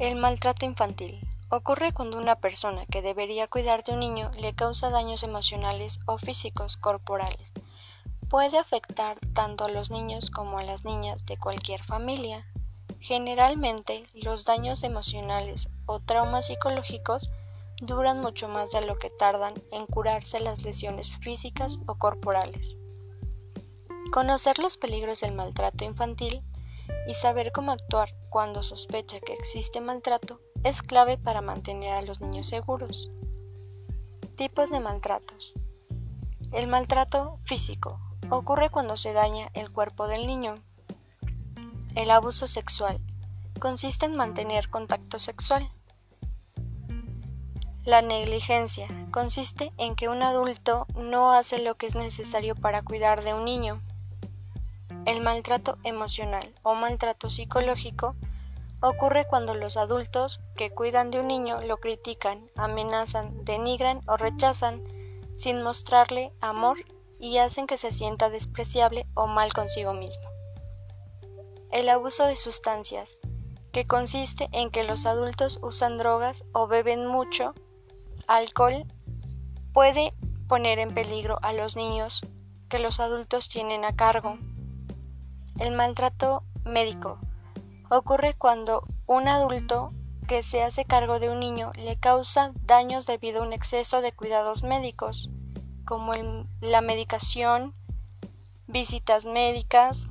El maltrato infantil ocurre cuando una persona que debería cuidar de un niño le causa daños emocionales o físicos corporales. Puede afectar tanto a los niños como a las niñas de cualquier familia. Generalmente, los daños emocionales o traumas psicológicos duran mucho más de lo que tardan en curarse las lesiones físicas o corporales. Conocer los peligros del maltrato infantil y saber cómo actuar cuando sospecha que existe maltrato es clave para mantener a los niños seguros. Tipos de maltratos. El maltrato físico ocurre cuando se daña el cuerpo del niño. El abuso sexual consiste en mantener contacto sexual. La negligencia consiste en que un adulto no hace lo que es necesario para cuidar de un niño. El maltrato emocional o maltrato psicológico ocurre cuando los adultos que cuidan de un niño lo critican, amenazan, denigran o rechazan sin mostrarle amor y hacen que se sienta despreciable o mal consigo mismo. El abuso de sustancias, que consiste en que los adultos usan drogas o beben mucho alcohol, puede poner en peligro a los niños que los adultos tienen a cargo. El maltrato médico ocurre cuando un adulto que se hace cargo de un niño le causa daños debido a un exceso de cuidados médicos, como la medicación, visitas médicas,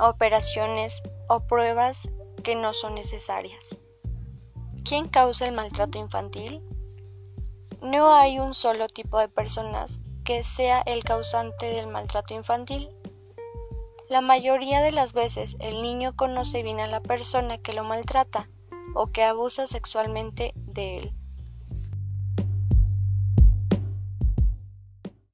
operaciones o pruebas que no son necesarias. ¿Quién causa el maltrato infantil? No hay un solo tipo de personas que sea el causante del maltrato infantil. La mayoría de las veces el niño conoce bien a la persona que lo maltrata o que abusa sexualmente de él.